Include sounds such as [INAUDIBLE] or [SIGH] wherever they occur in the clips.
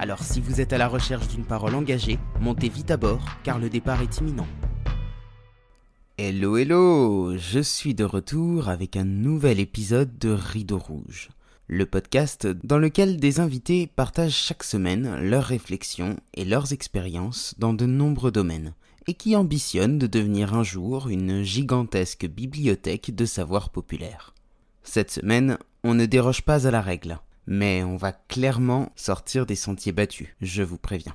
Alors si vous êtes à la recherche d'une parole engagée, montez vite à bord car le départ est imminent. Hello hello, je suis de retour avec un nouvel épisode de Rideau Rouge, le podcast dans lequel des invités partagent chaque semaine leurs réflexions et leurs expériences dans de nombreux domaines, et qui ambitionnent de devenir un jour une gigantesque bibliothèque de savoir populaire. Cette semaine, on ne déroge pas à la règle mais on va clairement sortir des sentiers battus, je vous préviens.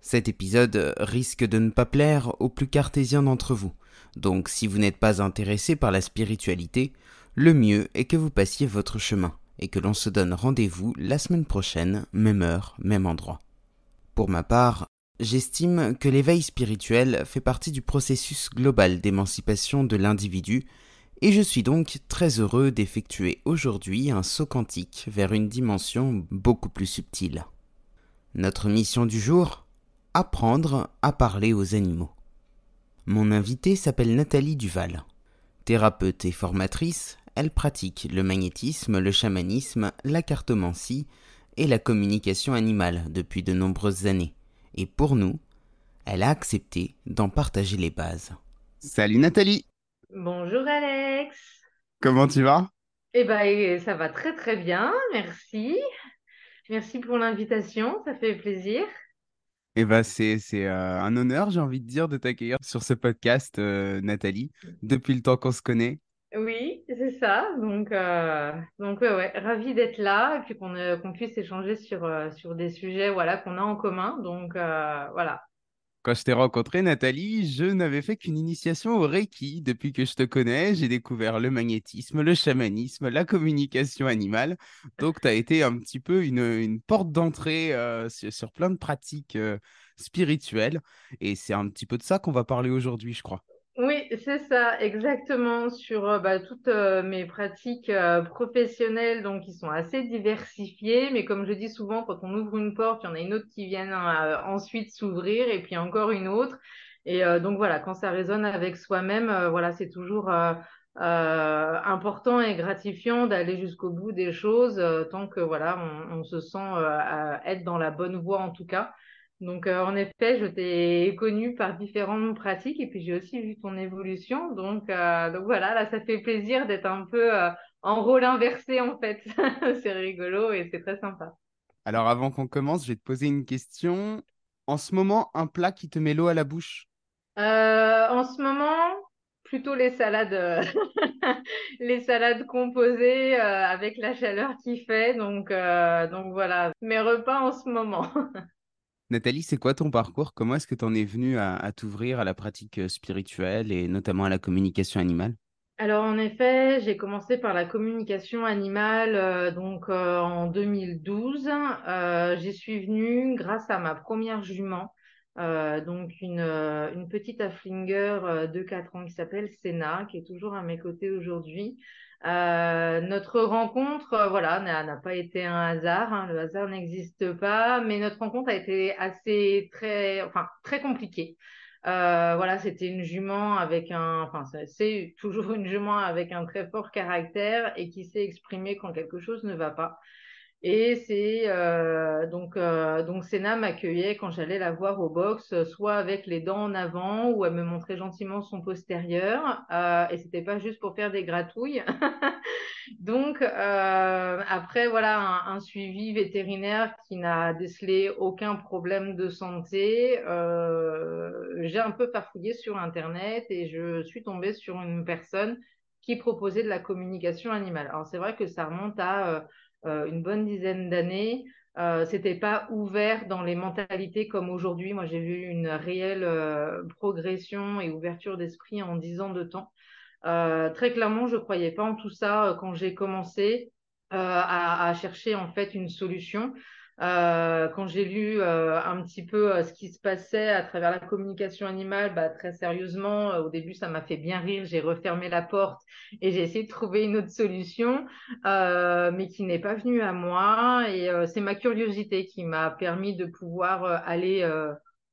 Cet épisode risque de ne pas plaire aux plus cartésiens d'entre vous, donc si vous n'êtes pas intéressé par la spiritualité, le mieux est que vous passiez votre chemin et que l'on se donne rendez-vous la semaine prochaine, même heure, même endroit. Pour ma part, j'estime que l'éveil spirituel fait partie du processus global d'émancipation de l'individu et je suis donc très heureux d'effectuer aujourd'hui un saut quantique vers une dimension beaucoup plus subtile. Notre mission du jour Apprendre à parler aux animaux. Mon invitée s'appelle Nathalie Duval. Thérapeute et formatrice, elle pratique le magnétisme, le chamanisme, la cartomancie et la communication animale depuis de nombreuses années. Et pour nous, elle a accepté d'en partager les bases. Salut Nathalie Bonjour Alex. Comment tu vas? Eh ben, ça va très très bien, merci. Merci pour l'invitation, ça fait plaisir. Eh ben, c'est, euh, un honneur, j'ai envie de dire, de t'accueillir sur ce podcast, euh, Nathalie, depuis le temps qu'on se connaît. Oui, c'est ça. Donc, euh, donc ouais, ouais, ravi d'être là et puis qu'on puisse échanger sur, sur des sujets voilà, qu'on a en commun. Donc, voilà, quand je t'ai rencontré, Nathalie, je n'avais fait qu'une initiation au Reiki. Depuis que je te connais, j'ai découvert le magnétisme, le chamanisme, la communication animale. Donc, tu as été un petit peu une, porte d'entrée euh, sur, plein de pratiques euh, spirituelles. Et c'est un petit peu de ça qu'on va parler aujourd'hui, je crois. Oui, c'est ça, exactement, sur euh, bah, toutes euh, mes pratiques euh, professionnelles, donc qui sont assez diversifiées, mais comme je dis souvent, quand on ouvre une porte, il y en a une autre qui vient ensuite s'ouvrir, et puis encore une autre. Et donc voilà, quand ça résonne avec soi-même, voilà, c'est toujours important et gratifiant d'aller jusqu'au bout des choses, tant que voilà, on se sent être dans la bonne voie en tout cas. Donc, euh, en effet, je t'ai connue par différentes pratiques et puis j'ai aussi vu ton évolution. Donc, euh, donc voilà, là, ça fait plaisir d'être un peu euh, en rôle inversé en fait. [LAUGHS] c'est rigolo et c'est très sympa. Alors, avant qu'on commence, je vais te poser une question. En ce moment, un plat qui te met l'eau à la bouche? En ce moment, plutôt les salades, [LAUGHS] les salades composées avec la chaleur qui fait. Donc, donc voilà, mes repas en ce moment. [LAUGHS] Nathalie, c'est quoi ton parcours? Comment est-ce que tu en es venue à, t'ouvrir à la pratique euh, spirituelle et notamment à la communication animale? Alors en effet, j'ai commencé par la communication animale euh, donc euh, en 2012. J'y suis venue grâce à ma première jument, donc une, une petite afflinger de 4 ans qui s'appelle Senna, qui est toujours à mes côtés aujourd'hui. Euh, notre rencontre, euh, voilà, n'a pas été un hasard. Hein, le hasard n'existe pas, mais notre rencontre a été assez très, enfin très compliquée. Euh, voilà, c'était une jument avec un, enfin c'est toujours une jument avec un très fort caractère et qui sait exprimer quand quelque chose ne va pas. Et c'est euh, donc euh, donc Senna m'accueillait quand j'allais la voir au box, soit avec les dents en avant ou elle me montrait gentiment son postérieur. Euh, et c'était pas juste pour faire des gratouilles. [LAUGHS] donc euh, après voilà un, suivi vétérinaire qui n'a décelé aucun problème de santé. Euh, j'ai un peu farfouillé sur internet et je suis tombée sur une personne qui proposait de la communication animale. Alors c'est vrai que ça remonte à euh, une bonne dizaine d'années. Euh, c'était pas ouvert dans les mentalités comme aujourd'hui. Moi, j'ai vu une réelle euh, progression et ouverture d'esprit en dix ans de temps. Euh, très clairement, je croyais pas en tout ça quand j'ai commencé à, à, chercher en fait une solution. Euh, quand j'ai lu euh, un petit peu euh, ce qui se passait à travers la communication animale, bah, très sérieusement, au début, ça m'a fait bien rire. J'ai refermé la porte et j'ai essayé de trouver une autre solution, mais qui n'est pas venue à moi. Et c'est ma curiosité qui m'a permis de pouvoir aller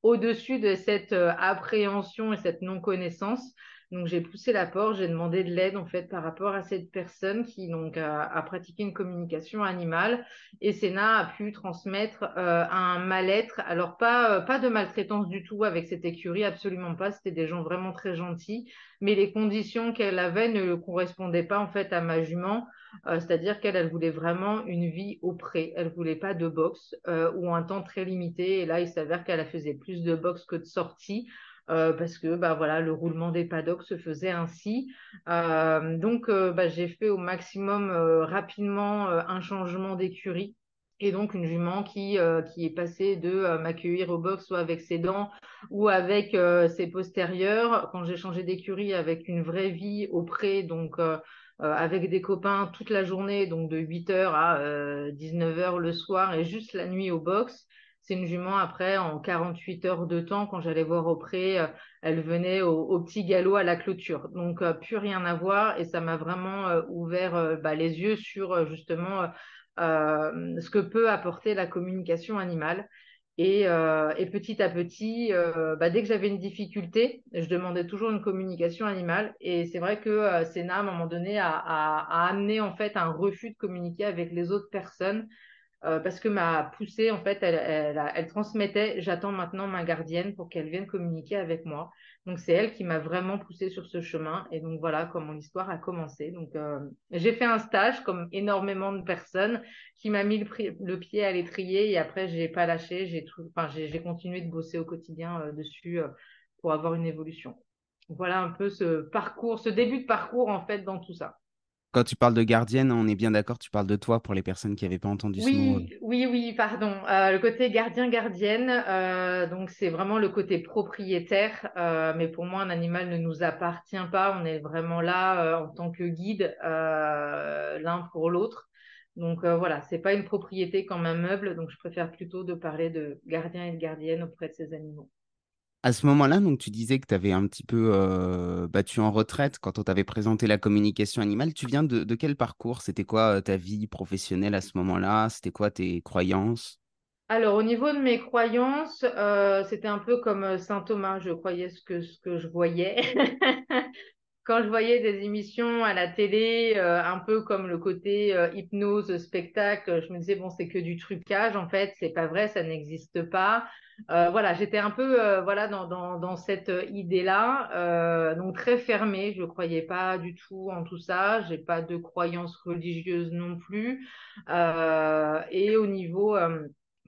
au-dessus de cette appréhension et cette non-connaissance. Donc j'ai poussé la porte, j'ai demandé de l'aide en fait par rapport à cette personne qui donc a, pratiqué une communication animale et Sénat a pu transmettre euh, un mal-être. Alors pas euh, pas de maltraitance du tout avec cette écurie, absolument pas. C'était des gens vraiment très gentils, mais les conditions qu'elle avait ne correspondaient pas en fait à ma jument. Euh, c'est-à-dire qu'elle elle voulait vraiment une vie au pré. Elle voulait pas de boxe ou un temps très limité. Et là, il s'avère qu'elle faisait plus de boxe que de sortie. Euh, parce que bah, voilà, le roulement des paddocks se faisait ainsi. Euh, donc, euh, bah, j'ai fait au maximum rapidement un changement d'écurie. Et donc une jument qui, qui est passée de m'accueillir au box soit avec ses dents ou avec ses postérieurs. Quand j'ai changé d'écurie avec une vraie vie auprès, donc avec des copains toute la journée, donc de 8h à 19h le soir et juste la nuit au box, c'est une jument, après, en 48 heures de temps, quand j'allais voir auprès, euh, elle venait au, petit galop à la clôture. Donc, euh, plus rien à voir. Et ça m'a vraiment euh, ouvert bah, les yeux sur justement ce que peut apporter la communication animale. Et, petit à petit, bah, dès que j'avais une difficulté, je demandais toujours une communication animale. Et c'est vrai que Sénat, à un moment donné, a, a, amené en fait un refus de communiquer avec les autres personnes euh, parce que ma poussée, en fait, elle, transmettait j'attends maintenant ma gardienne pour qu'elle vienne communiquer avec moi. Donc, c'est elle qui m'a vraiment poussée sur ce chemin. Et donc, voilà comment l'histoire a commencé. Donc, euh, j'ai fait un stage, comme énormément de personnes, qui m'a mis le, pied à l'étrier. Et après, je n'ai pas lâché. J'ai continué de bosser au quotidien euh, dessus pour avoir une évolution. voilà un peu ce parcours, ce début de parcours, en fait, dans tout ça. Quand tu parles de gardienne, on est bien d'accord, tu parles de toi pour les personnes qui n'avaient pas entendu ce mot. Oui, oui, pardon. Euh, le côté gardien-gardienne, euh, donc c'est vraiment le côté propriétaire. Euh, mais pour moi, un animal ne nous appartient pas. On est vraiment là en tant que guide l'un pour l'autre. Donc voilà, c'est pas une propriété comme un meuble. Donc je préfère plutôt de parler de gardien et de gardienne auprès de ces animaux. À ce moment-là, donc tu disais que tu avais un petit peu euh, battu en retraite quand on t'avait présenté la communication animale. Tu viens de, quel parcours? C'était quoi euh, ta vie professionnelle à ce moment-là? C'était quoi tes croyances? Alors, au niveau de mes croyances, euh, c'était un peu comme Saint Thomas. Je croyais ce que, ce que je voyais. [LAUGHS] quand je voyais des émissions à la télé, un peu comme le côté hypnose, spectacle, je me disais, bon, c'est que du trucage. En fait, c'est pas vrai, ça n'existe pas. Euh, voilà, j'étais un peu euh, voilà dans, dans, dans cette idée-là, euh, donc très fermée. Je ne croyais pas du tout en tout ça. J'ai pas de croyance religieuse non plus. et au niveau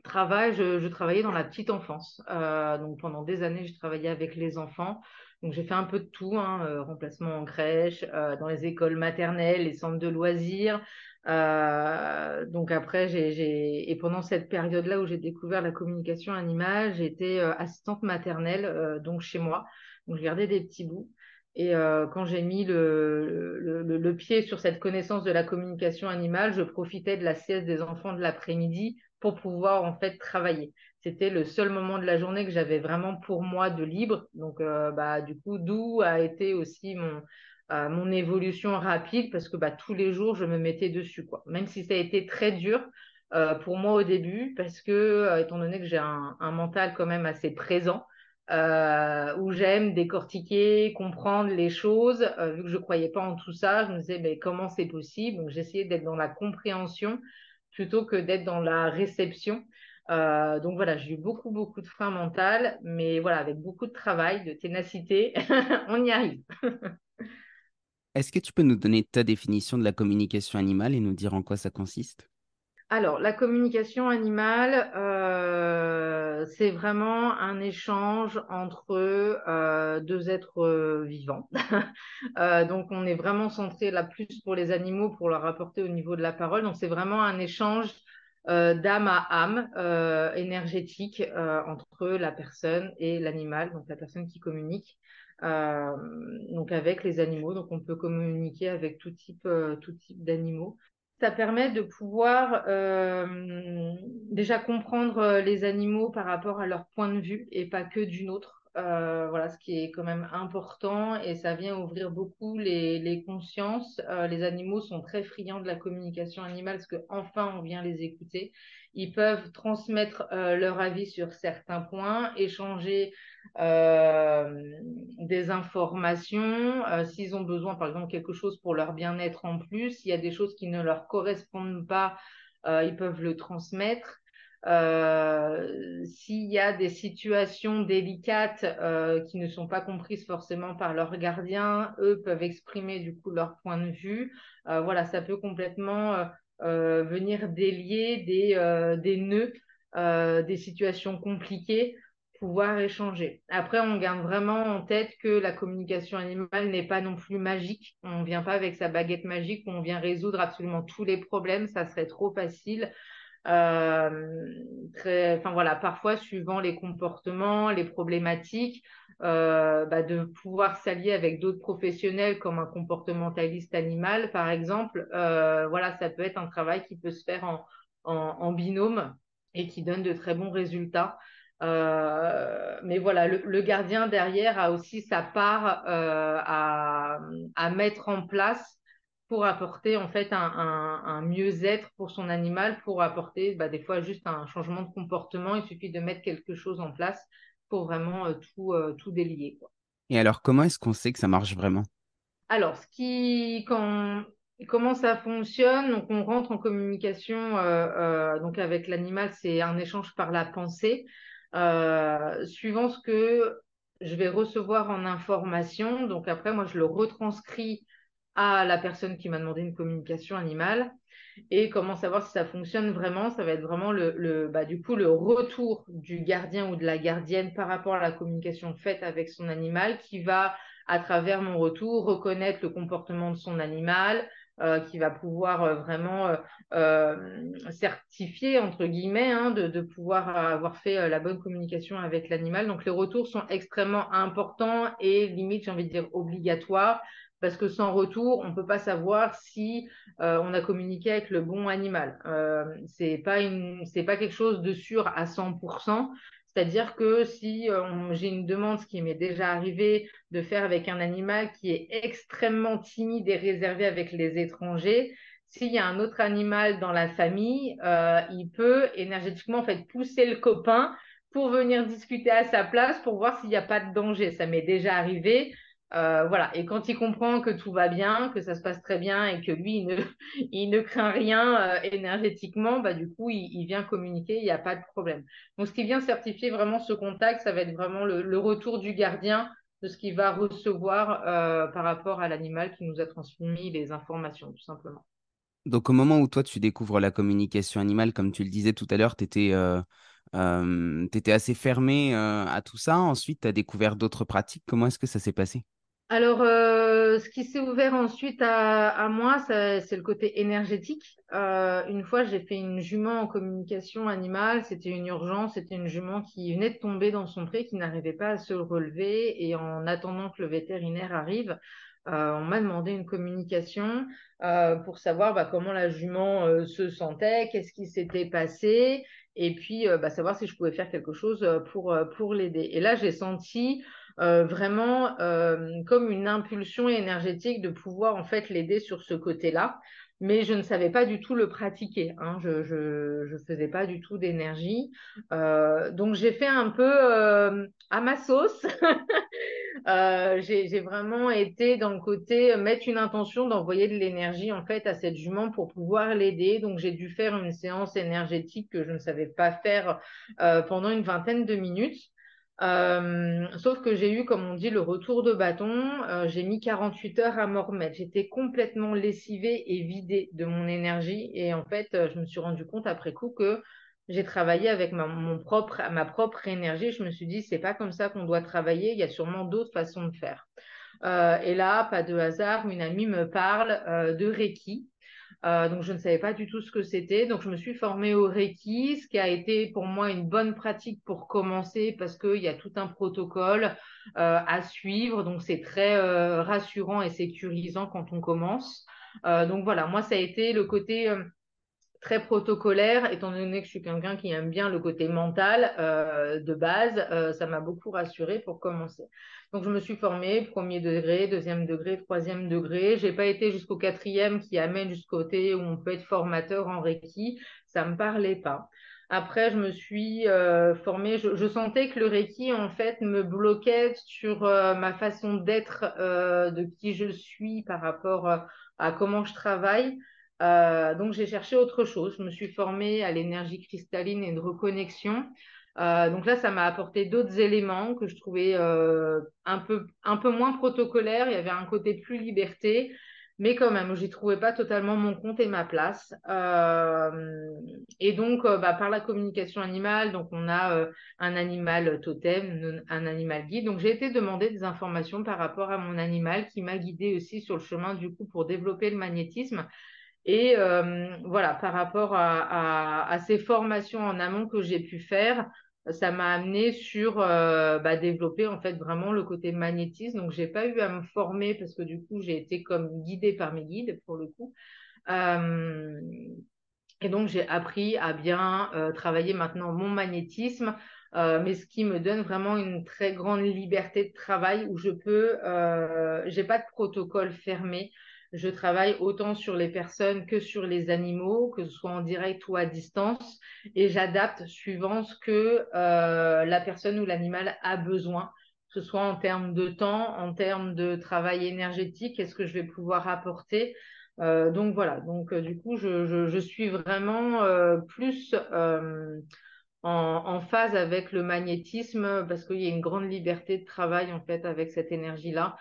travail, je, je, travaillais dans la petite enfance. donc pendant des années, je travaillais avec les enfants. Donc j'ai fait un peu de tout, hein, remplacement en crèche, dans les écoles maternelles, les centres de loisirs, euh, donc après, j'ai, et pendant cette période-là où j'ai découvert la communication animale, j'étais euh, assistante maternelle, euh, donc chez moi. Donc je gardais des petits bouts. Et quand j'ai mis le, le, le, pied sur cette connaissance de la communication animale, je profitais de la sieste des enfants de l'après-midi pour pouvoir en fait travailler. C'était le seul moment de la journée que j'avais vraiment pour moi de libre. Donc bah, du coup, d'où a été aussi mon, mon évolution rapide parce que bah, tous les jours, je me mettais dessus. Même si ça a été très dur euh, pour moi au début, parce que, euh, étant donné que j'ai un, mental quand même assez présent, euh, où j'aime décortiquer, comprendre les choses, vu que je ne croyais pas en tout ça, je me disais mais comment c'est possible? Donc j'essayais d'être dans la compréhension plutôt que d'être dans la réception. Donc voilà, j'ai eu beaucoup, beaucoup de freins mentaux, mais voilà, avec beaucoup de travail, de ténacité, [LAUGHS] on y arrive. Est-ce que tu peux nous donner ta définition de la communication animale et nous dire en quoi ça consiste? Alors, la communication animale, euh, c'est vraiment un échange entre euh, deux êtres euh, vivants. [LAUGHS] donc, on est vraiment centré là plus pour les animaux, pour leur apporter au niveau de la parole. Donc, c'est vraiment un échange d'âme à âme énergétique entre la personne et l'animal, donc la personne qui communique. Euh, donc avec les animaux. Donc on peut communiquer avec tout type, euh, tout type d'animaux. ça permet de pouvoir euh, déjà comprendre les animaux par rapport à leur point de vue et pas que d'une autre. Euh, voilà, ce qui est quand même important et ça vient ouvrir beaucoup les, consciences. Euh, les animaux sont très friands de la communication animale parce qu'enfin on vient les écouter. Ils peuvent transmettre euh, leur avis sur certains points, échanger des informations. S'ils ont besoin, par exemple, quelque chose pour leur bien-être en plus, s'il y a des choses qui ne leur correspondent pas, ils peuvent le transmettre. Euh, s'il y a des situations délicates euh, qui ne sont pas comprises forcément par leurs gardiens, eux peuvent exprimer du leur point de vue. Euh, voilà, ça peut complètement venir délier des, des nœuds, des situations compliquées, pouvoir échanger. Après, on garde vraiment en tête que la communication animale n'est pas non plus magique. On ne vient pas avec sa baguette magique, on vient résoudre absolument tous les problèmes, ça serait trop facile. Euh, enfin voilà, parfois suivant les comportements, les problématiques, euh, bah, de pouvoir s'allier avec d'autres professionnels comme un comportementaliste animal, par exemple. Euh, voilà, ça peut être un travail qui peut se faire en, binôme et qui donne de très bons résultats. Mais voilà, le, gardien derrière a aussi sa part à, mettre en place pour apporter en fait un, mieux-être pour son animal, pour apporter bah, des fois juste un changement de comportement. Il suffit de mettre quelque chose en place pour vraiment euh, tout, euh, tout délier. Quoi. Et alors, comment est-ce qu'on sait que ça marche vraiment? Alors, ce qui, quand, comment ça fonctionne Donc, on rentre en communication euh, donc avec l'animal, c'est un échange par la pensée. suivant ce que je vais recevoir en information, donc après, moi, je le retranscris à la personne qui m'a demandé une communication animale. Et comment savoir si ça fonctionne vraiment Ça va être vraiment le, bah, du coup le retour du gardien ou de la gardienne par rapport à la communication faite avec son animal, qui va à travers mon retour reconnaître le comportement de son animal, euh, qui va pouvoir euh, vraiment euh, certifier, entre guillemets, hein, de, de, pouvoir avoir fait la bonne communication avec l'animal. Donc les retours sont extrêmement importants et limite, j'ai envie de dire, obligatoires parce que sans retour, on ne peut pas savoir si euh, on a communiqué avec le bon animal. Euh, c'est pas pas quelque chose de sûr à 100%. C'est-à-dire que si euh, j'ai une demande, ce qui m'est déjà arrivé de faire avec un animal qui est extrêmement timide et réservé avec les étrangers, s'il y a un autre animal dans la famille, euh, il peut énergétiquement en fait pousser le copain pour venir discuter à sa place pour voir s'il n'y a pas de danger. Ça m'est déjà arrivé. Euh, voilà. Et quand il comprend que tout va bien, que ça se passe très bien et que lui, il ne, [LAUGHS] il ne craint rien euh, énergétiquement, bah, du coup, il, vient communiquer, il n'y a pas de problème. Donc, ce qui vient certifier vraiment ce contact, ça va être vraiment le, retour du gardien de ce qu'il va recevoir euh, par rapport à l'animal qui nous a transmis les informations, tout simplement. Donc, au moment où toi, tu découvres la communication animale, comme tu le disais tout à l'heure, tu étais, assez fermé à tout ça. Ensuite, tu as découvert d'autres pratiques. Comment est-ce que ça s'est passé? Alors, euh, ce qui s'est ouvert ensuite à, moi, c'est le côté énergétique. Euh, une fois, j'ai fait une jument en communication animale. C'était une urgence. C'était une jument qui venait de tomber dans son pré, qui n'arrivait pas à se relever. Et en attendant que le vétérinaire arrive, euh, on m'a demandé une communication pour savoir bah, comment la jument se sentait, qu'est-ce qui s'était passé, et puis bah, savoir si je pouvais faire quelque chose pour l'aider. Et là, j'ai senti euh, vraiment euh, comme une impulsion énergétique de pouvoir en fait l'aider sur ce côté-là. Mais je ne savais pas du tout le pratiquer. Hein. Je je faisais pas du tout d'énergie. Euh, donc j'ai fait un peu à ma sauce. [LAUGHS] J'ai vraiment été dans le côté mettre une intention d'envoyer de l'énergie en fait à cette jument pour pouvoir l'aider. Donc j'ai dû faire une séance énergétique que je ne savais pas faire pendant une vingtaine de minutes. Euh, sauf que j'ai eu, comme on dit, le retour de bâton. Euh, j'ai mis 48 heures à m'en remettre. J'étais complètement lessivée et vidée de mon énergie. Et en fait, euh, je me suis rendu compte après coup que j'ai travaillé avec ma, propre, énergie. Je me suis dit, c'est pas comme ça qu'on doit travailler. Il y a sûrement d'autres façons de faire. Et là, pas de hasard, une amie me parle de Reiki. Euh, donc, je ne savais pas du tout ce que c'était. Donc, je me suis formée au Reiki, ce qui a été pour moi une bonne pratique pour commencer parce qu'il y a tout un protocole euh, à suivre. Donc, c'est très euh, rassurant et sécurisant quand on commence. donc voilà, moi, ça a été le côté très protocolaire, étant donné que je suis quelqu'un qui aime bien le côté mental euh, de base, euh, ça m'a beaucoup rassurée pour commencer. Donc je me suis formée premier degré, deuxième degré, troisième degré. J'ai pas été jusqu'au quatrième qui amène jusqu'au côté où on peut être formateur en Reiki. Ça me parlait pas. Après, je me suis euh, formée. Je, je, sentais que le Reiki, en fait, me bloquait sur ma façon d'être, de qui je suis par rapport à comment je travaille. Euh, donc j'ai cherché autre chose. Je me suis formée à l'énergie cristalline et de reconnexion. Euh, donc là, ça m'a apporté d'autres éléments que je trouvais euh, un, peu, un peu moins protocolaires. Il y avait un côté plus liberté, mais quand même, j'y trouvais pas totalement mon compte et ma place. et donc, bah, par la communication animale, donc on a un animal totem, un animal guide. Donc j'ai été demander des informations par rapport à mon animal qui m'a guidée aussi sur le chemin du coup pour développer le magnétisme. Et euh, voilà, par rapport à, ces formations en amont que j'ai pu faire, ça m'a amené sur euh, bah, développer en fait vraiment le côté magnétisme. Donc, j'ai pas eu à me former parce que du coup, j'ai été comme guidée par mes guides pour le coup. Euh, et donc, j'ai appris à bien travailler maintenant mon magnétisme, mais ce qui me donne vraiment une très grande liberté de travail où je peux, j'ai pas de protocole fermé. Je travaille autant sur les personnes que sur les animaux, que ce soit en direct ou à distance, et j'adapte suivant ce que euh, la personne ou l'animal a besoin, que ce soit en termes de temps, en termes de travail énergétique, qu'est-ce que je vais pouvoir apporter. Euh, donc voilà, donc euh, du coup, je, suis vraiment plus en, phase avec le magnétisme parce qu'il y a une grande liberté de travail en fait avec cette énergie-là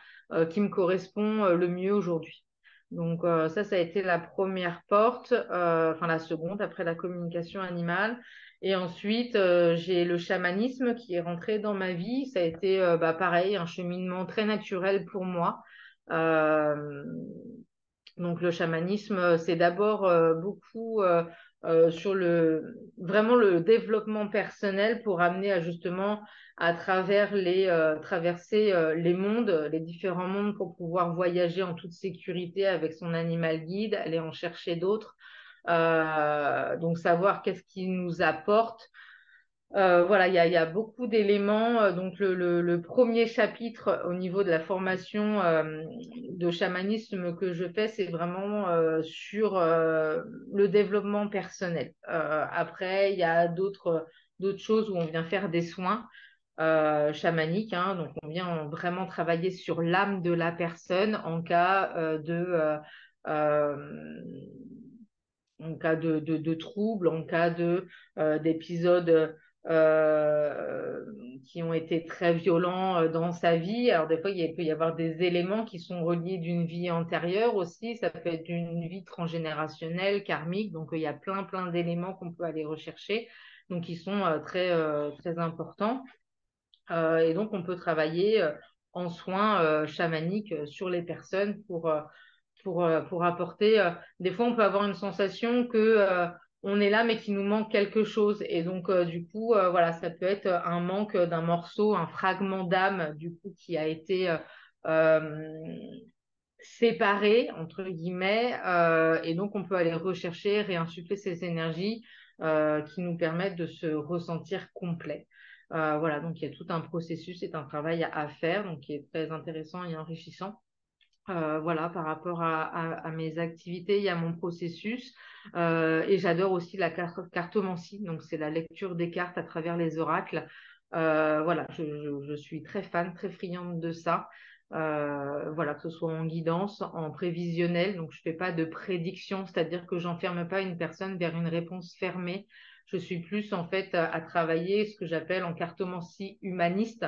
qui me correspond le mieux aujourd'hui. Donc euh, ça, ça a été la première porte, euh, enfin la seconde après la communication animale. Et ensuite, euh, j'ai le chamanisme qui est rentré dans ma vie. Ça a été bah, pareil, un cheminement très naturel pour moi. donc le chamanisme, c'est d'abord beaucoup sur le vraiment le développement personnel pour amener à justement à travers les euh, traverser euh, les mondes, les différents mondes pour pouvoir voyager en toute sécurité avec son animal guide, aller en chercher d'autres. Euh, donc savoir qu'est-ce qui nous apporte. Voilà, il y a, y a, beaucoup d'éléments. Donc le, le, premier chapitre au niveau de la formation de chamanisme que je fais, c'est vraiment sur le développement personnel. après, il y a d'autres d'autres choses où on vient faire des soins. Euh, chamanique. Hein. donc, on vient vraiment travailler sur l'âme de la personne en cas euh, de, euh, en cas de, de, troubles, en cas de d'épisodes qui ont été très violents dans sa vie. Alors, des fois, il peut y avoir des éléments qui sont reliés d'une vie antérieure aussi. Ça peut être d'une vie transgénérationnelle, karmique. Donc, il y a plein, plein d'éléments qu'on peut aller rechercher. Donc, qui sont très, très importants. Euh, et donc, on peut travailler euh, en soins euh, chamaniques sur les personnes pour, pour, pour apporter. des fois, on peut avoir une sensation que on est là, mais qu'il nous manque quelque chose. Et donc, du coup, voilà, ça peut être un manque d'un morceau, un fragment d'âme, du coup, qui a été séparé, entre guillemets. et donc, on peut aller rechercher, réinsuffler ces énergies qui nous permettent de se ressentir complet. Euh, voilà, donc il y a tout un processus, c'est un travail à, faire, donc qui est très intéressant et enrichissant. Euh, voilà, par rapport à, mes activités, y a mon processus. Euh, et j'adore aussi la cartomancie, donc c'est la lecture des cartes à travers les oracles. voilà, je, suis très fan, très friande de ça. voilà, que ce soit en guidance, en prévisionnel, donc je ne fais pas de prédiction, c'est-à-dire que j'enferme pas une personne vers une réponse fermée. Je suis plus en fait à, travailler ce que j'appelle en cartomancie humaniste,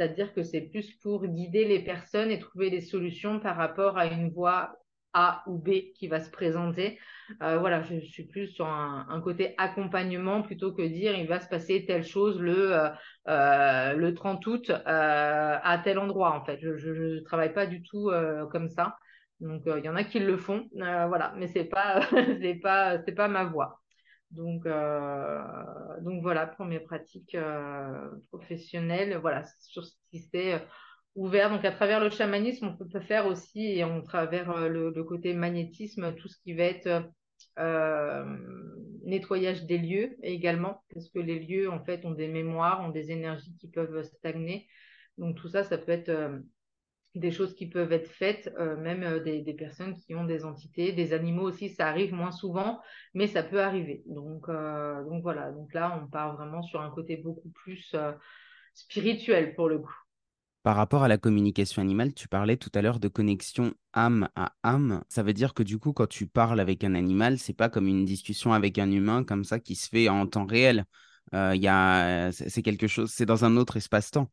c'est-à-dire que c'est plus pour guider les personnes et trouver des solutions par rapport à une voie A ou B qui va se présenter. Euh, voilà, je, suis plus sur un, côté accompagnement plutôt que dire il va se passer telle chose le, euh, euh, le 30 août à tel endroit en fait. Je ne travaille pas du tout comme ça. Donc il y en a qui le font, voilà, mais c'est pas [LAUGHS] pas pas ma voie. Donc, euh, donc voilà pour mes pratiques euh, professionnelles. Voilà, sur ce qui c'est ouvert. Donc, à travers le chamanisme, on peut faire aussi, et on travers le, côté magnétisme, tout ce qui va être nettoyage des lieux également, parce que les lieux, en fait, ont des mémoires, ont des énergies qui peuvent stagner. Donc, tout ça, ça peut être des choses qui peuvent être faites, euh, même euh, des, personnes qui ont des entités, des animaux aussi, ça arrive moins souvent, mais ça peut arriver. Donc, euh, donc voilà, donc là, on part vraiment sur un côté beaucoup plus spirituel pour le coup. Par rapport à la communication animale, tu parlais tout à l'heure de connexion âme à âme. Ça veut dire que du coup, quand tu parles avec un animal, c'est pas comme une discussion avec un humain comme ça qui se fait en temps réel. C'est quelque chose, c'est dans un autre espace-temps.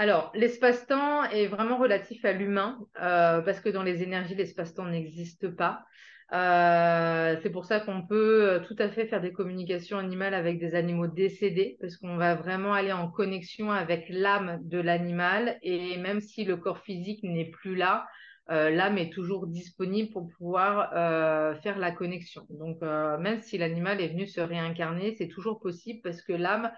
Alors, l'espace-temps est vraiment relatif à l'humain, euh, parce que dans les énergies, l'espace-temps n'existe pas. Euh, c'est pour ça qu'on peut euh, tout à fait faire des communications animales avec des animaux décédés, parce qu'on va vraiment aller en connexion avec l'âme de l'animal, et même si le corps physique n'est plus là, l'âme est toujours disponible pour pouvoir faire la connexion. Donc, même si l'animal est venu se réincarner, c'est toujours possible parce que l'âme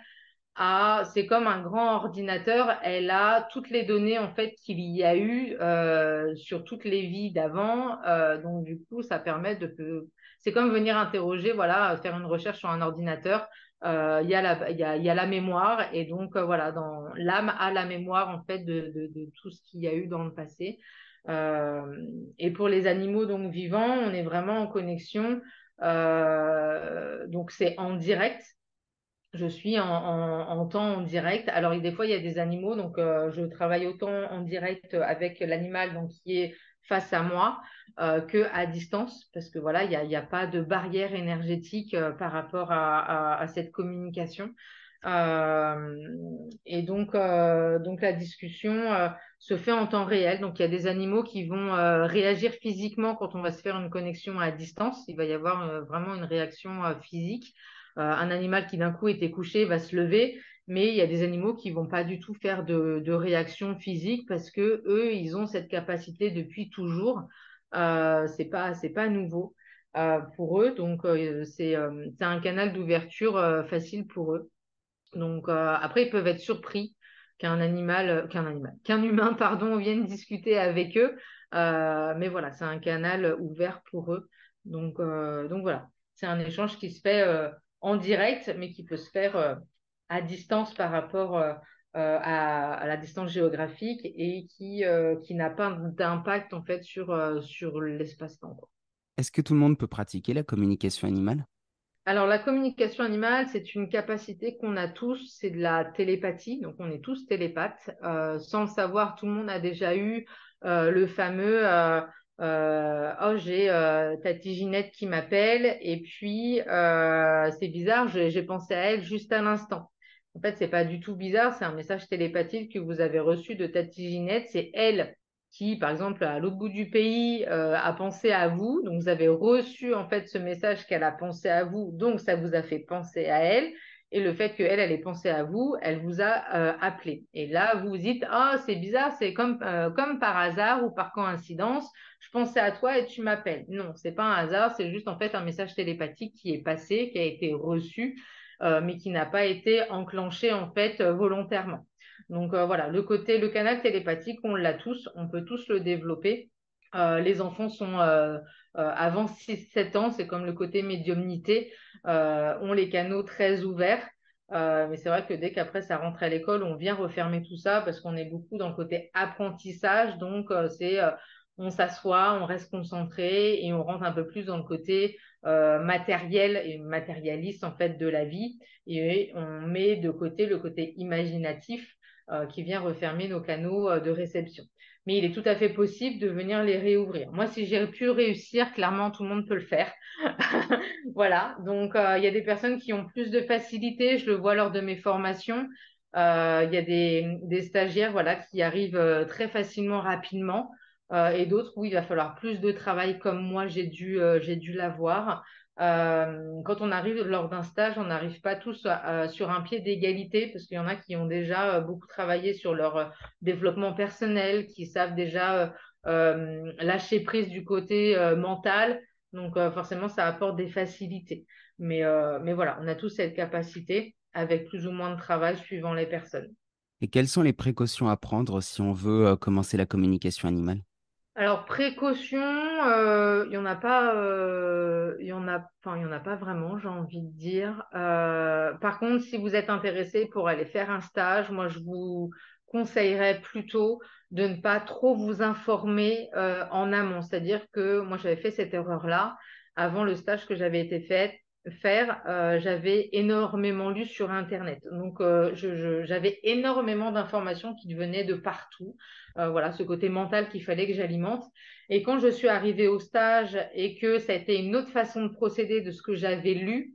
c'est comme un grand ordinateur, elle a toutes les données en fait qu'il y a eu euh, sur toutes les vies d'avant. Euh, donc du coup, ça permet de, c'est comme venir interroger, voilà, faire une recherche sur un ordinateur. Euh, il y, a la, y, a, y a la mémoire et donc voilà, dans l'âme a la mémoire en fait de, de, de tout ce qu'il y a eu dans le passé. et pour les animaux donc vivants, on est vraiment en connexion. donc c'est en direct je suis en, temps en direct. Alors, des fois, il y a des animaux, donc euh, je travaille autant en direct avec l'animal donc qui est face à moi euh, que à distance, parce que voilà, il n'y a, pas de barrière énergétique euh, par rapport à, cette communication. et donc, donc, la discussion se fait en temps réel. Donc, il y a des animaux qui vont réagir physiquement quand on va se faire une connexion à distance. Il va y avoir vraiment une réaction physique. Euh, un animal qui d'un coup était couché va se lever, mais il y a des animaux qui vont pas du tout faire de, réaction physique parce que eux, ils ont cette capacité depuis toujours. Euh, c'est pas c'est pas nouveau euh, pour eux, donc euh, c'est un canal d'ouverture facile pour eux. Donc après, ils peuvent être surpris qu'un animal, qu'un animal, qu'un [LAUGHS] humain, pardon, vienne discuter avec eux. mais voilà, c'est un canal ouvert pour eux. Donc, donc voilà, c'est un échange qui se fait en direct, mais qui peut se faire euh, à distance par rapport euh, euh, à, la distance géographique et qui, qui n'a pas d'impact en fait sur, sur l'espace-temps. Est-ce que tout le monde peut pratiquer la communication animale? Alors, la communication animale, c'est une capacité qu'on a tous, c'est de la télépathie, donc on est tous télépathes. sans le savoir, tout le monde a déjà eu le fameux euh, oh j'ai euh, Tati Ginette qui m'appelle et puis euh, c'est bizarre, j'ai pensé à elle juste à l'instant. En fait, c'est pas du tout bizarre, c'est un message télépathique que vous avez reçu de Tati Ginette. C'est elle qui, par exemple, à l'autre bout du pays, a pensé à vous. Donc, vous avez reçu en fait ce message qu'elle a pensé à vous, donc ça vous a fait penser à elle. Et le fait qu'elle, elle ait pensé à vous, elle vous a appelé. Et là, vous vous dites, ah, c'est bizarre, c'est comme, comme par hasard ou par coïncidence je pensais à toi et tu m'appelles. Non, c'est pas un hasard, c'est juste en fait un message télépathique qui est passé, qui a été reçu, euh, mais qui n'a pas été enclenché en fait euh, volontairement. Donc euh, voilà, le côté, le canal télépathique, on l'a tous, on peut tous le développer. les enfants sont avant 6-7 ans, c'est comme le côté médiumnité, ont les canaux très ouverts. mais c'est vrai que dès qu'après ça rentre à l'école, on vient refermer tout ça parce qu'on est beaucoup dans le côté apprentissage. Donc, c'est on s'assoit, on reste concentré et on rentre un peu plus dans le côté euh, matériel et matérialiste en fait de la vie et on met de côté le côté imaginatif euh, qui vient refermer nos canaux euh, de réception. Mais il est tout à fait possible de venir les réouvrir. Moi, si j'ai pu réussir, clairement, tout le monde peut le faire. [LAUGHS] voilà. Donc, il y a des personnes qui ont plus de facilité. Je le vois lors de mes formations. Il y a des, stagiaires voilà, qui arrivent très facilement, rapidement. Euh, et d'autres où il va falloir plus de travail comme moi j'ai dû, euh, j'ai dû l'avoir. Euh, quand on arrive lors d'un stage, on n'arrive pas tous sur un pied d'égalité parce qu'il y en a qui ont déjà beaucoup travaillé sur leur développement personnel, qui savent déjà lâcher prise du côté mental. Donc forcément, ça apporte des facilités. Mais voilà, on a tous cette capacité avec plus ou moins de travail suivant les personnes. Et quelles sont les précautions à prendre si on veut commencer la communication animale? Alors, précaution, il n'y en a pas, il y en a, enfin, y en a pas vraiment, j'ai envie de dire. par contre, si vous êtes intéressé pour aller faire un stage, moi, je vous conseillerais plutôt de ne pas trop vous informer en amont. C'est-à-dire que moi, j'avais fait cette erreur-là avant le stage que j'avais été fait faire, euh, j'avais énormément lu sur Internet. Donc, euh, j'avais énormément d'informations qui venaient de partout. Euh, voilà, ce côté mental qu'il fallait que j'alimente. Et quand je suis arrivée au stage et que ça a été une autre façon de procéder de ce que j'avais lu,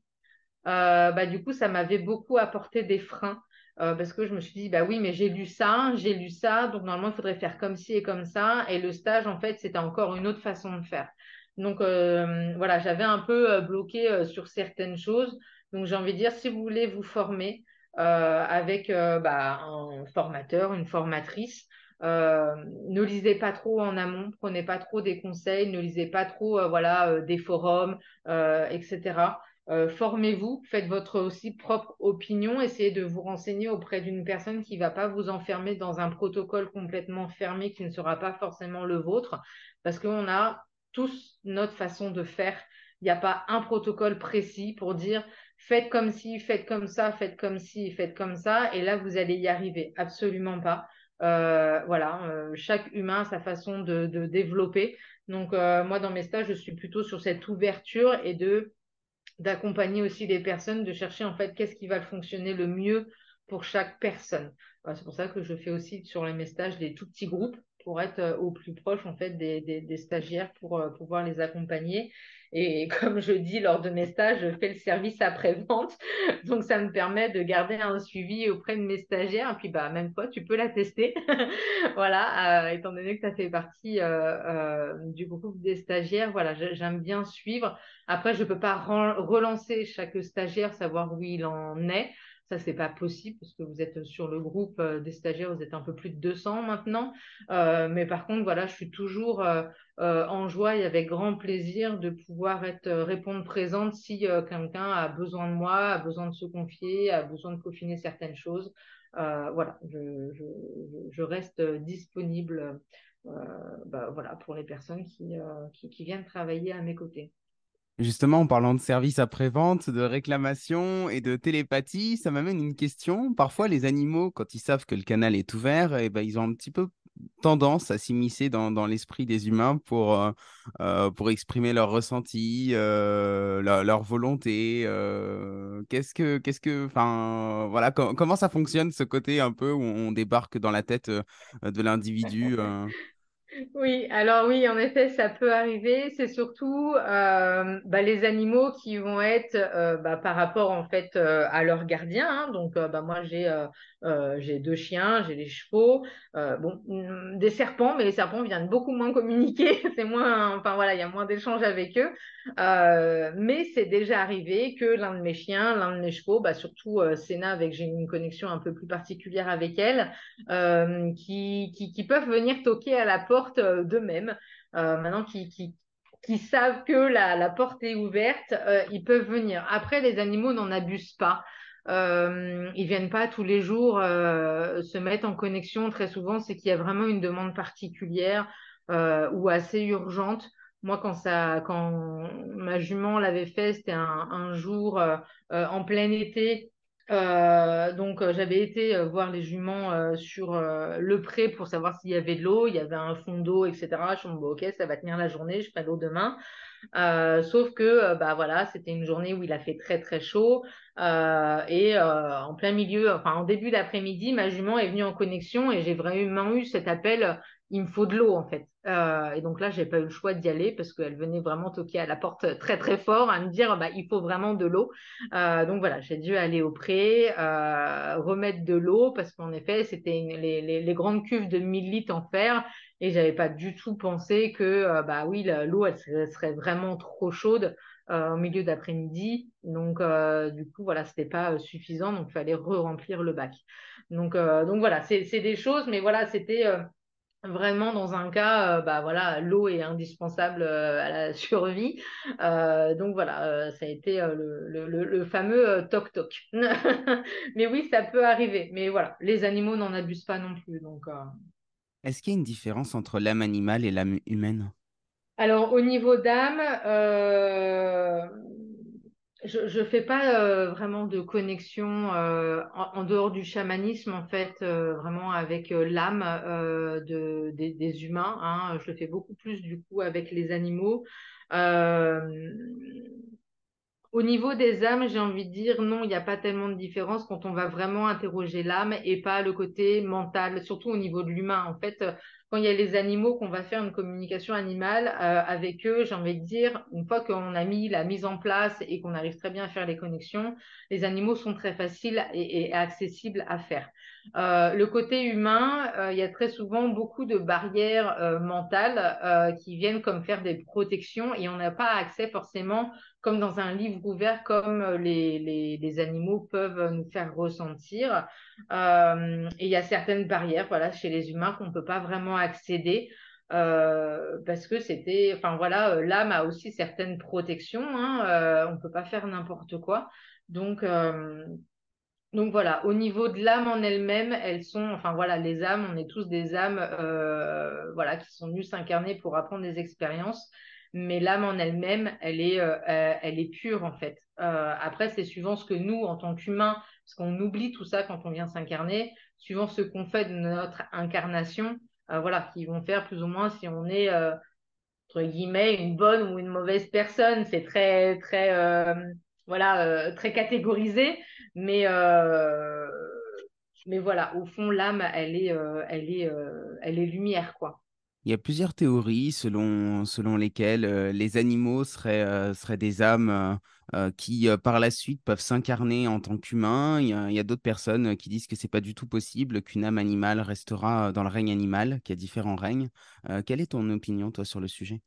bah, du coup, ça m'avait beaucoup apporté des freins. parce que je me suis dit, bah oui, mais j'ai lu ça, j'ai lu ça, donc normalement, il faudrait faire comme ci et comme ça. Et le stage, en fait, c'était encore une autre façon de faire. Donc euh, voilà, j'avais un peu euh, bloqué euh, sur certaines choses. Donc j'ai envie de dire, si vous voulez vous former avec bah, un formateur, une formatrice, ne lisez pas trop en amont, prenez pas trop des conseils, ne lisez pas trop voilà, des forums, etc. Formez-vous, faites votre aussi propre opinion, essayez de vous renseigner auprès d'une personne qui ne va pas vous enfermer dans un protocole complètement fermé qui ne sera pas forcément le vôtre, parce qu'on a tous notre façon de faire. Il n'y a pas un protocole précis pour dire faites comme ci, faites comme ça, faites comme ci, faites comme ça, et là, vous allez y arriver. Absolument pas. Euh, voilà, euh, chaque humain a sa façon de, développer. Donc, euh, moi, dans mes stages, je suis plutôt sur cette ouverture et de d'accompagner aussi les personnes, de chercher en fait qu'est-ce qui va fonctionner le mieux pour chaque personne. c'est pour ça que je fais aussi sur les mes stages des tout petits groupes pour être euh, au plus proche en fait des, stagiaires pour euh, pouvoir les accompagner. Et [LAUGHS] comme je dis lors de mes stages, je fais le service après-vente. [LAUGHS] Donc, ça me permet de garder un suivi auprès de mes stagiaires. Et puis, bah, même toi, tu peux la tester. [LAUGHS] voilà, euh, étant donné que tu as fait partie du groupe des stagiaires, voilà, j'aime bien suivre. Après, je peux pas relancer chaque stagiaire, savoir où il en est. Ça, c'est pas possible parce que vous êtes sur le groupe euh, des stagiaires, vous êtes un peu plus de 200 maintenant. Euh, mais par contre, voilà, je suis toujours euh, en joie et avec grand plaisir de pouvoir être répondre présente si quelqu'un a besoin de moi, a besoin de se confier, a besoin de peaufiner certaines choses. voilà, je, reste disponible bah, voilà, pour les personnes qui, qui viennent travailler à mes côtés. Justement, en parlant de services après-vente, de réclamation et de télépathie, ça m'amène une question. Parfois, les animaux, quand ils savent que le canal est ouvert, eh ben, ils ont un petit peu tendance à s'immiscer dans, l'esprit des humains pour, euh, euh, pour exprimer leurs ressentis, euh, leur, volonté. qu'est-ce que, qu'est-ce que, enfin, voilà, comment ça fonctionne ce côté un peu où on débarque dans la tête de l'individu oui, alors oui, en effet, ça peut arriver. C'est surtout euh, bah, les animaux qui vont être euh, bah, par rapport en fait euh, à leur gardien. Hein. Donc, bah, moi, j'ai deux chiens, j'ai les chevaux, mm, des serpents, mais les serpents viennent beaucoup moins communiquer. [LAUGHS] c'est moins, enfin voilà, il y a moins d'échanges avec eux. mais c'est déjà arrivé que l'un de mes chiens, l'un de mes chevaux, surtout Sénat, avec j'ai une connexion un peu plus particulière avec elle, qui peuvent venir toquer à la porte euh, d'eux-mêmes. Euh, maintenant qui, qui, savent que la, porte est ouverte, euh, ils peuvent venir. Après, les animaux n'en abusent pas. Euh, ils viennent pas tous les jours se mettre en connexion. Très souvent, c'est qu'il y a vraiment une demande particulière ou assez urgente. Moi, quand ça, quand ma jument l'avait fait, c'était un, jour en plein été. Euh, donc euh, j'avais été euh, voir les juments sur le pré pour savoir s'il y avait de l'eau, il y avait un fond d'eau, etc. Je me suis dit, bon, ok, ça va tenir la journée, je ferai l'eau demain. sauf que bah voilà, c'était une journée où il a fait très très chaud et en plein milieu, enfin en début d'après-midi, ma jument est venue en connexion et j'ai vraiment eu cet appel il me faut de l'eau en fait. Euh, et donc là, j'ai pas eu le choix d'y aller parce qu'elle venait vraiment toquer à la porte très très fort à me dire bah il faut vraiment de l'eau. Euh, donc voilà, j'ai dû aller au pré, euh, remettre de l'eau parce qu'en effet, c'était les, les, les, grandes cuves de 1000 litres en fer et j'avais pas du tout pensé que bah oui l'eau elle serait vraiment trop chaude. au milieu d'après-midi. Donc, du coup, voilà, c'était pas suffisant. Donc, fallait re-remplir le bac. Donc, donc voilà, c'est des choses, mais voilà, c'était Vraiment, dans un cas, euh, bah voilà, l'eau est indispensable euh, à la [LAUGHS] survie. Euh, donc voilà, euh, ça a été le, le- fameux euh, toc-toc. [LAUGHS] Mais oui, ça peut arriver. Mais voilà, les animaux n'en abusent pas non plus. Donc. Est-ce qu'il y a une différence entre l'âme animale et l'âme humaine? Alors, au niveau d'âme, je ne fais pas euh, vraiment de connexion euh, en, dehors du chamanisme, en fait, euh, vraiment avec l'âme de, des, humains. hein. Je le fais beaucoup plus, du coup, avec les animaux. Au niveau des âmes, j'ai envie de dire non, il n'y a pas tellement de différence quand on va vraiment interroger l'âme et pas le côté mental, surtout au niveau de l'humain. En fait, quand il y a les animaux, qu'on va faire une communication animale euh, avec eux, j'ai envie de dire, une fois qu'on a mis la mise en place et qu'on arrive très bien à faire les connexions, les animaux sont très faciles et, accessibles à faire. Euh, le côté humain, euh, il y a très souvent beaucoup de barrières mentales qui viennent comme faire des protections et on n'a pas accès forcément comme dans un livre ouvert, comme les animaux peuvent nous faire ressentir. Euh, et il y a certaines barrières voilà, chez les humains qu'on ne peut pas vraiment accéder. Euh, parce que c'était, enfin voilà, euh, l'âme a aussi certaines protections, hein, on ne peut pas faire n'importe quoi. Donc, donc voilà, au niveau de l'âme en elle-même, elles sont, enfin voilà, les âmes, on est tous des âmes, voilà, qui sont venues s'incarner pour apprendre des expériences, mais l'âme en elle-même, elle est, euh, euh, elle est pure en fait. Euh, après, c'est suivant ce que nous, en tant qu'humains, parce qu'on oublie tout ça quand on vient s'incarner, suivant ce qu'on fait de notre incarnation, euh, voilà, qui vont faire plus ou moins si on est entre guillemets, une bonne ou une mauvaise personne. C'est très, très, voilà, très catégorisé. Mais, mais voilà, au fond, l'âme, elle est, elle est, elle est lumière, quoi. Il y a plusieurs théories selon, selon lesquelles les animaux seraient, seraient des âmes qui, par la suite, peuvent s'incarner en tant qu'humains. Il y a, a d'autres personnes qui disent que c'est pas du tout possible, qu'une âme animale restera dans le règne animal, qu'il y a différents règnes. Quelle est ton opinion, toi, sur le sujet?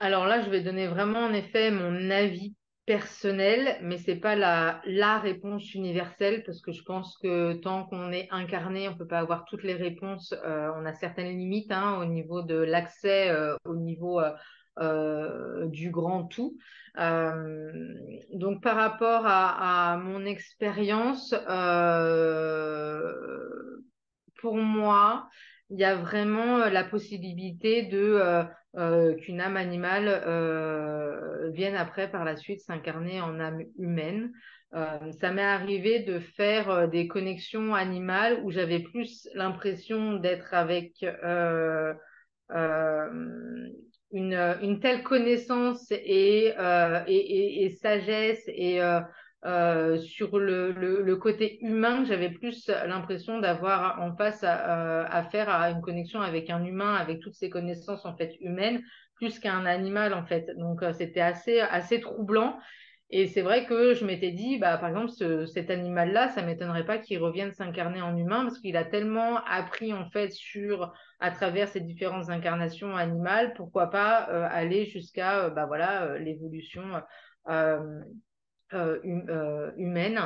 Alors là, je vais donner vraiment en effet mon avis personnel, mais c'est pas la, réponse universelle parce que je pense que tant qu'on est incarné, on peut pas avoir toutes les réponses. Euh, on a certaines limites hein, au niveau de l'accès, euh, au niveau euh, du grand tout. Donc par rapport à, à mon expérience, pour moi, il y a vraiment la possibilité de euh, qu'une âme animale euh, vienne après par la suite s'incarner en âme humaine. Euh, ça m'est arrivé de faire euh, des connexions animales où j'avais plus l'impression d'être avec euh, une, une telle connaissance et, et, et, et sagesse et euh, euh, sur le, le, le, côté humain, j'avais plus l'impression d'avoir en face à, à, faire à une connexion avec un humain, avec toutes ces connaissances en fait humaines, plus qu'un animal en fait. Donc euh, c'était assez assez troublant. Et c'est vrai que je m'étais dit, bah, par exemple, ce, cet animal-là, ça m'étonnerait pas qu'il revienne s'incarner en humain parce qu'il a tellement appris en fait sur à travers ces différentes incarnations animales, pourquoi pas euh, aller jusqu'à euh, bah, voilà euh, l'évolution euh, hum- euh, humaine.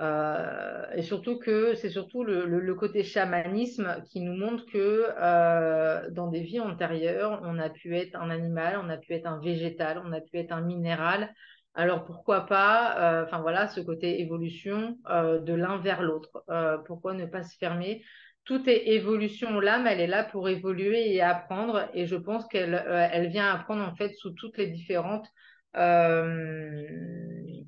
Euh, et surtout que c'est surtout le, côté chamanisme qui nous montre que dans des vies antérieures, on a pu être un animal, on a pu être un végétal, on a pu être un minéral. Alors pourquoi pas, enfin voilà, ce côté évolution de l'un vers l'autre. Pourquoi ne pas se fermer? Tout est évolution. L'âme, elle est là pour évoluer et apprendre. Et je pense qu'elle elle vient apprendre en fait sous toutes les différentes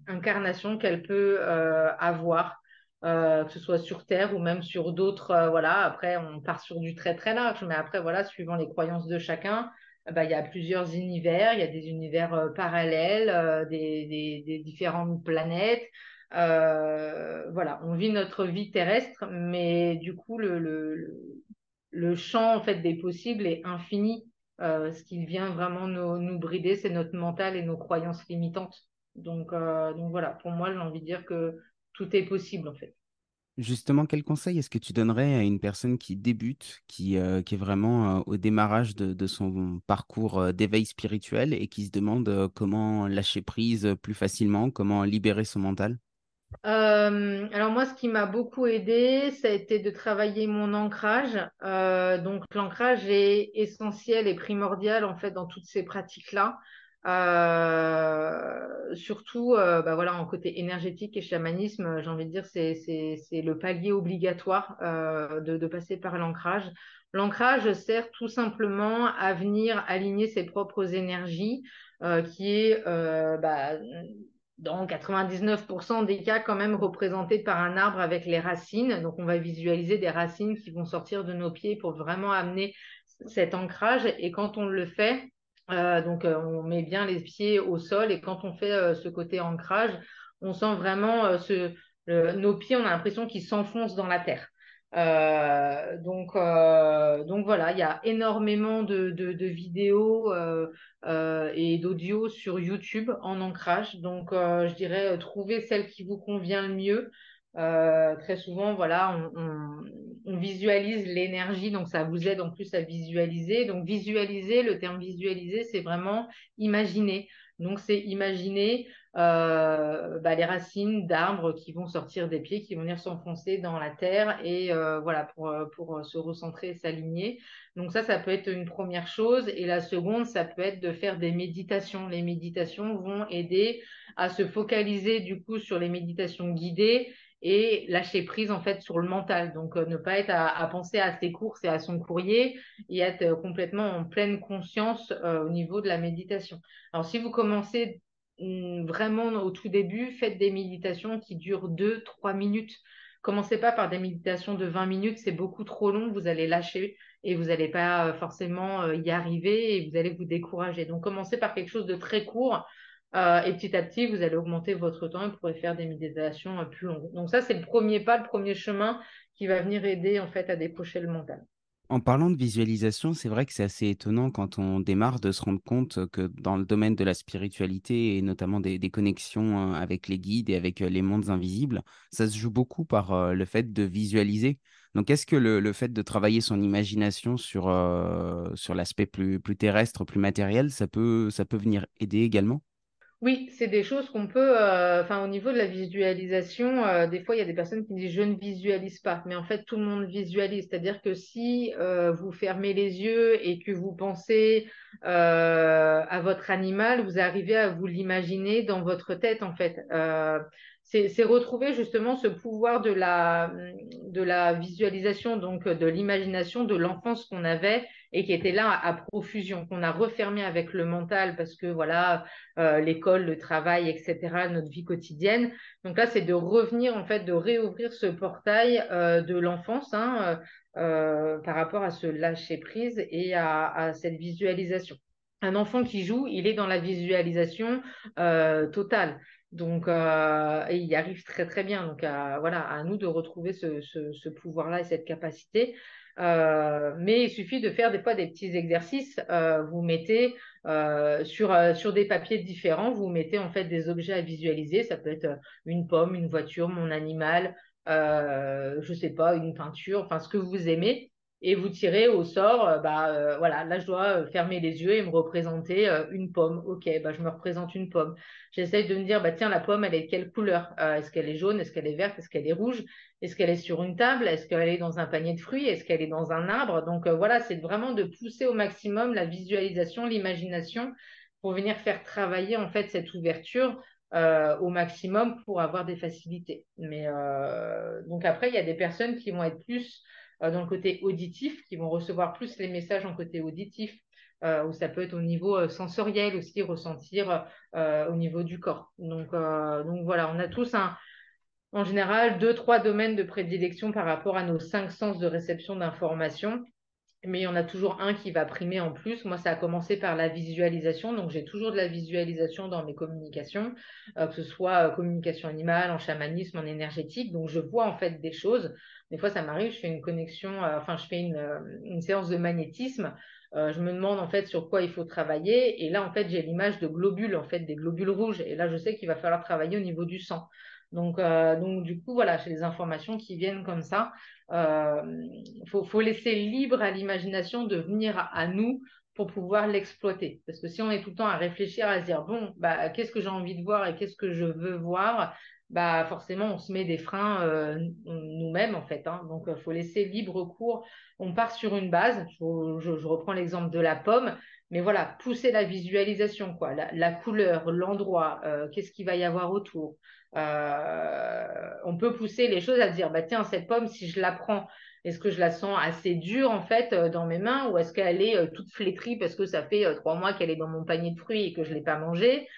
incarnation qu'elle peut euh, avoir, euh, que ce soit sur Terre ou même sur d'autres. euh, voilà, après, on part sur du très très large, mais après, voilà, suivant les croyances de chacun, euh, bah, il y a plusieurs univers, il y a des univers parallèles, des, différentes planètes. Voilà, on vit notre vie terrestre, mais du coup, le, champ fait des possibles est infini. Ce qui vient vraiment nous, nous brider, c'est notre mental et nos croyances limitantes. Donc, euh, donc voilà, pour moi, j'ai envie de dire que tout est possible en fait. Justement, quel conseil est-ce que tu donnerais à une personne qui débute, qui, euh, qui est vraiment euh, au démarrage de, de son parcours d'éveil spirituel et qui se demande comment lâcher prise plus facilement, comment libérer son mental? Euh, alors moi, ce qui m'a beaucoup aidé, ça a été de travailler mon ancrage. Euh, donc l'ancrage est essentiel et primordial en fait dans toutes ces pratiques-là. Euh, surtout, bah voilà, en côté énergétique et chamanisme, j'ai envie de dire, c'est le palier obligatoire de, de passer par l'ancrage. L'ancrage sert tout simplement à venir aligner ses propres énergies, qui est bah, dans 99% des cas quand même représenté par un arbre avec les racines. Donc on va visualiser des racines qui vont sortir de nos pieds pour vraiment amener cet ancrage. Et quand on le fait, euh, donc euh, on met bien les pieds au sol et quand on fait euh, ce côté ancrage, on sent vraiment nos pieds, on a l'impression qu'ils s'enfoncent dans la terre. Donc, voilà, il y a énormément de, vidéos et d'audio sur YouTube en ancrage. Donc, je dirais trouver celle qui vous convient le mieux. Très souvent, voilà, on, visualise l'énergie, donc ça vous aide en plus à visualiser. Donc, visualiser, le terme visualiser, c'est vraiment imaginer. Donc, c'est imaginer euh, bah, les racines d'arbres qui vont sortir des pieds, qui vont venir s'enfoncer dans la terre et euh, voilà pour, euh, pour se recentrer s'aligner. Donc ça, ça peut être une première chose. Et la seconde, ça peut être de faire des méditations. Les méditations vont aider à se focaliser du coup sur les méditations guidées et lâcher prise en fait sur le mental. Donc ne pas être à, penser à ses courses et à son courrier et être complètement en pleine conscience au niveau de la méditation. Alors si vous commencez Hum, vraiment au tout début, faites des méditations qui durent 2-3 minutes. Commencez pas par des méditations de 20 minutes, c'est beaucoup trop long, vous allez lâcher et vous n'allez pas euh, forcément euh, y arriver et vous allez vous décourager. Donc commencez par quelque chose de très court euh, et petit à petit, vous allez augmenter votre temps et vous pourrez faire des méditations plus longues. Donc ça, c'est le premier pas, le premier chemin qui va venir aider en fait à décrocher le mental. En parlant de visualisation, c'est vrai que c'est assez étonnant quand on démarre de se rendre compte que dans le domaine de la spiritualité et notamment des, connexions euh, avec les guides et avec euh, les mondes invisibles, ça se joue beaucoup par euh, le fait de visualiser. Donc, est-ce que le, fait de travailler son imagination sur, sur l'aspect plus, plus terrestre, plus matériel, ça peut, ça peut venir aider également? Oui, c'est des choses qu'on peut, euh, enfin au niveau de la visualisation, euh, des fois il y a des personnes qui disent je ne visualise pas, mais en fait tout le monde visualise, c'est-à-dire que si euh, vous fermez les yeux et que vous pensez à votre animal, vous arrivez à vous l'imaginer dans votre tête en fait. C'est retrouver justement ce pouvoir de la, de la visualisation, donc de l'imagination de l'enfance qu'on avait et qui était là à, profusion, qu'on a refermé avec le mental parce que voilà, euh, l'école, le travail, etc., notre vie quotidienne. Donc là, c'est de revenir, en fait, de réouvrir ce portail euh, de l'enfance hein, euh, par rapport à ce lâcher prise et à, à cette visualisation un enfant qui joue, il est dans la visualisation totale. Donc, il y arrive très très bien. Donc, voilà, à nous de retrouver ce, pouvoir-là et cette capacité. Euh, mais il suffit de faire des fois des petits exercices. Euh, vous mettez sur, sur des papiers différents, vous mettez en fait des objets à visualiser. Ça peut être une pomme, une voiture, mon animal, je sais pas, une peinture, enfin ce que vous aimez et vous tirez au sort, euh, bah euh, voilà, là je dois euh, fermer les yeux et me représenter une pomme. Ok, bah je me représente une pomme. J'essaye de me dire, bah tiens, la pomme, elle est de quelle couleur Est-ce qu'elle est jaune Est-ce qu'elle est verte Est-ce qu'elle est rouge Est-ce qu'elle est sur une table Est-ce qu'elle est dans un panier de fruits Est-ce qu'elle est dans un arbre? Donc voilà, c'est vraiment de pousser au maximum la visualisation, l'imagination pour venir faire travailler en fait cette ouverture au maximum pour avoir des facilités. Mais donc après, il y a des personnes qui vont être plus euh, dans le côté auditif, qui vont recevoir plus les messages en côté auditif, euh, ou ça peut être au niveau euh, sensoriel aussi, ressentir au niveau du corps. Donc, voilà, on a tous en général deux, trois domaines de prédilection par rapport à nos cinq sens de réception d'informations mais il y en a toujours un qui va primer en plus. Moi, ça a commencé par la visualisation, donc j'ai toujours de la visualisation dans mes communications, euh, que ce soit euh, communication animale, en chamanisme, en énergétique. Donc, je vois en fait des choses. Des fois, ça m'arrive, je fais une connexion, euh, enfin, je fais une, une, séance de magnétisme. je me demande en fait sur quoi il faut travailler, et là, en fait, j'ai l'image de globules, en fait, des globules rouges, et là, je sais qu'il va falloir travailler au niveau du sang. Donc, donc du coup, voilà, j'ai des informations qui viennent comme ça il euh, faut, laisser libre à l'imagination de venir à, nous pour pouvoir l'exploiter. Parce que si on est tout le temps à réfléchir, à se dire, bon, bah, qu'est-ce que j'ai envie de voir et qu'est-ce que je veux voir, bah forcément on se met des freins euh, nous-mêmes en fait. Hein. Donc il faut laisser libre cours. On part sur une base. Je, reprends l'exemple de la pomme, mais voilà, pousser la visualisation, quoi, la, couleur, l'endroit, qu'est-ce qu'il va y avoir autour. on peut pousser les choses à dire, bah tiens cette pomme, si je la prends est-ce que je la sens assez dure en fait euh, dans mes mains ou est-ce qu'elle est euh, toute flétrie parce que ça fait euh, trois mois qu'elle est dans mon panier de fruits et que je ne l'ai pas mangée?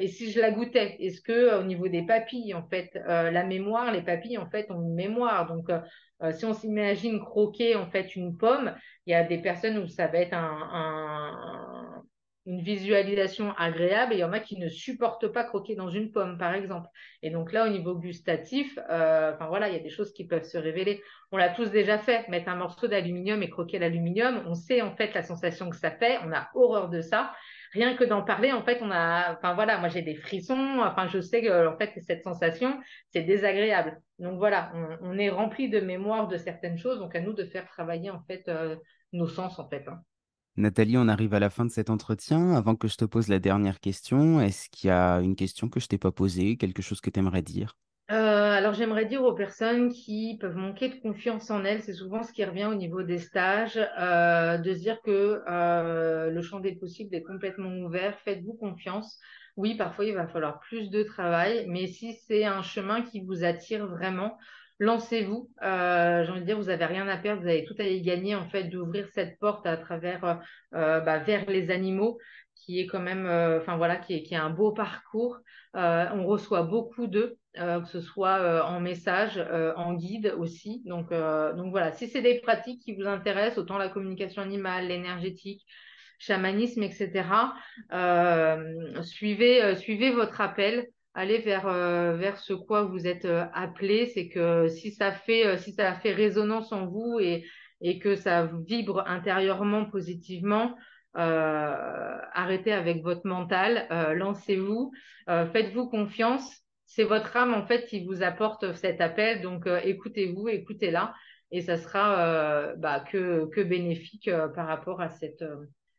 Et si je la goûtais, est-ce que au niveau des papilles, en fait, la mémoire, les papilles, en fait, ont une mémoire? Donc, si on s'imagine croquer en fait une pomme, il y a des personnes où ça va être un une visualisation agréable et il y en a qui ne supportent pas croquer dans une pomme, par exemple. Et donc là, au niveau gustatif, euh, voilà, il y a des choses qui peuvent se révéler. On l'a tous déjà fait, mettre un morceau d'aluminium et croquer l'aluminium. On sait en fait la sensation que ça fait. On a horreur de ça. Rien que d'en parler, en fait, on a, enfin voilà, moi j'ai des frissons. Enfin, je sais que en fait cette sensation, c'est désagréable. Donc voilà, on, est rempli de mémoire de certaines choses. Donc à nous de faire travailler en fait euh, nos sens en fait. Hein. Nathalie, on arrive à la fin de cet entretien. Avant que je te pose la dernière question, est-ce qu'il y a une question que je t'ai pas posée, quelque chose que tu aimerais dire? Euh, alors j'aimerais dire aux personnes qui peuvent manquer de confiance en elles, c'est souvent ce qui revient au niveau des stages, euh, de se dire que euh, le champ des possibles est complètement ouvert, faites-vous confiance. Oui, parfois il va falloir plus de travail, mais si c'est un chemin qui vous attire vraiment, lancez-vous. Euh, j'ai envie de dire, vous n'avez rien à perdre, vous avez tout à y gagner en fait d'ouvrir cette porte à travers euh, bah, vers les animaux, qui est quand même, enfin voilà, qui est, qui est un beau parcours. on reçoit beaucoup d'eux, que ce soit en message, en guide aussi. Donc, voilà, si c'est des pratiques qui vous intéressent, autant la communication animale, l'énergétique, chamanisme, etc. suivez, votre appel aller vers, euh, ce quoi vous êtes euh, appelé. C'est que si ça fait, euh, résonance en vous et que ça vibre intérieurement positivement, arrêtez avec votre mental, lancez-vous, faites-vous confiance. C'est votre âme en fait qui vous apporte cet appel. Donc écoutez-vous, écoutez-la et ça sera bah, que, que bénéfique par rapport à cette,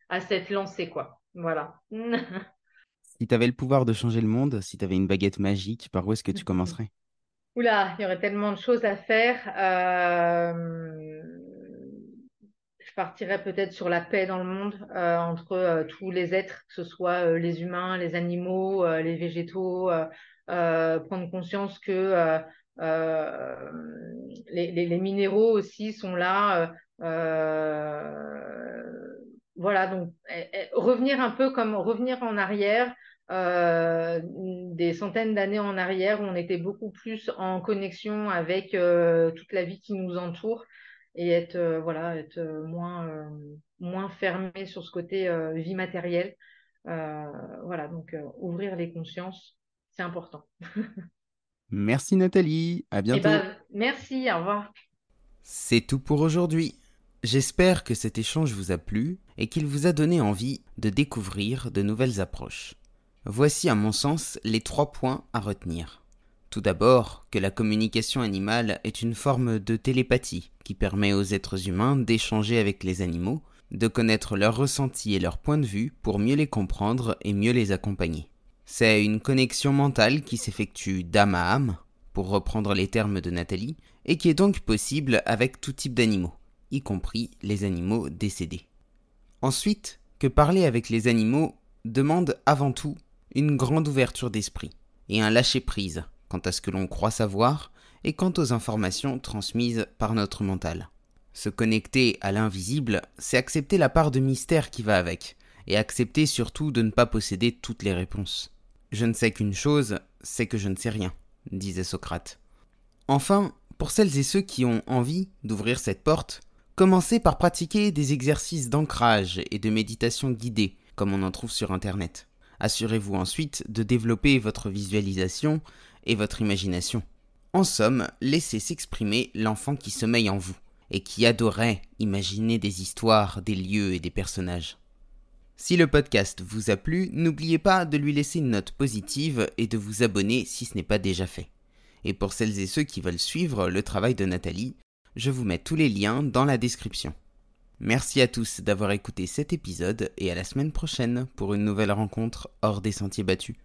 à cette lancée quoi. Voilà. [LAUGHS] Si tu avais le pouvoir de changer le monde, si tu avais une baguette magique, par où est-ce que tu commencerais? Oula, il y aurait tellement de choses à faire. Euh, je partirais peut-être sur la paix dans le monde euh, entre euh, tous les êtres, que ce soit les humains, les animaux, les végétaux. Prendre conscience que les, les, minéraux aussi sont là. voilà, donc eh, eh, revenir un peu comme revenir en arrière, euh, des centaines d'années en arrière on était beaucoup plus en connexion avec euh, toute la vie qui nous entoure et être euh, voilà être moins moins fermé sur ce côté vie matérielle voilà donc ouvrir les consciences c'est important merci Nathalie à eh bientôt ben, merci au revoir c'est tout pour aujourd'hui J'espère que cet échange vous a plu et qu'il vous a donné envie de découvrir de nouvelles approches. Voici à mon sens les trois points à retenir. Tout d'abord, que la communication animale est une forme de télépathie qui permet aux êtres humains d'échanger avec les animaux, de connaître leurs ressentis et leurs points de vue pour mieux les comprendre et mieux les accompagner. C'est une connexion mentale qui s'effectue d'âme à âme, pour reprendre les termes de Nathalie, et qui est donc possible avec tout type d'animaux, y compris les animaux décédés. Ensuite, que parler avec les animaux demande avant tout une grande ouverture d'esprit et un lâcher-prise quant à ce que l'on croit savoir et quant aux informations transmises par notre mental. Se connecter à l'invisible, c'est accepter la part de mystère qui va avec, et accepter surtout de ne pas posséder toutes les réponses. Je ne sais qu'une chose, c'est que je ne sais rien, disait Socrate. Enfin, pour celles et ceux qui ont envie d'ouvrir cette porte, commencez par pratiquer des exercices d'ancrage et de méditation guidée, comme on en trouve sur Internet. Assurez-vous ensuite de développer votre visualisation et votre imagination. En somme, laissez s'exprimer l'enfant qui sommeille en vous et qui adorait imaginer des histoires, des lieux et des personnages. Si le podcast vous a plu, n'oubliez pas de lui laisser une note positive et de vous abonner si ce n'est pas déjà fait. Et pour celles et ceux qui veulent suivre le travail de Nathalie, je vous mets tous les liens dans la description. Merci à tous d'avoir écouté cet épisode et à la semaine prochaine pour une nouvelle rencontre hors des sentiers battus.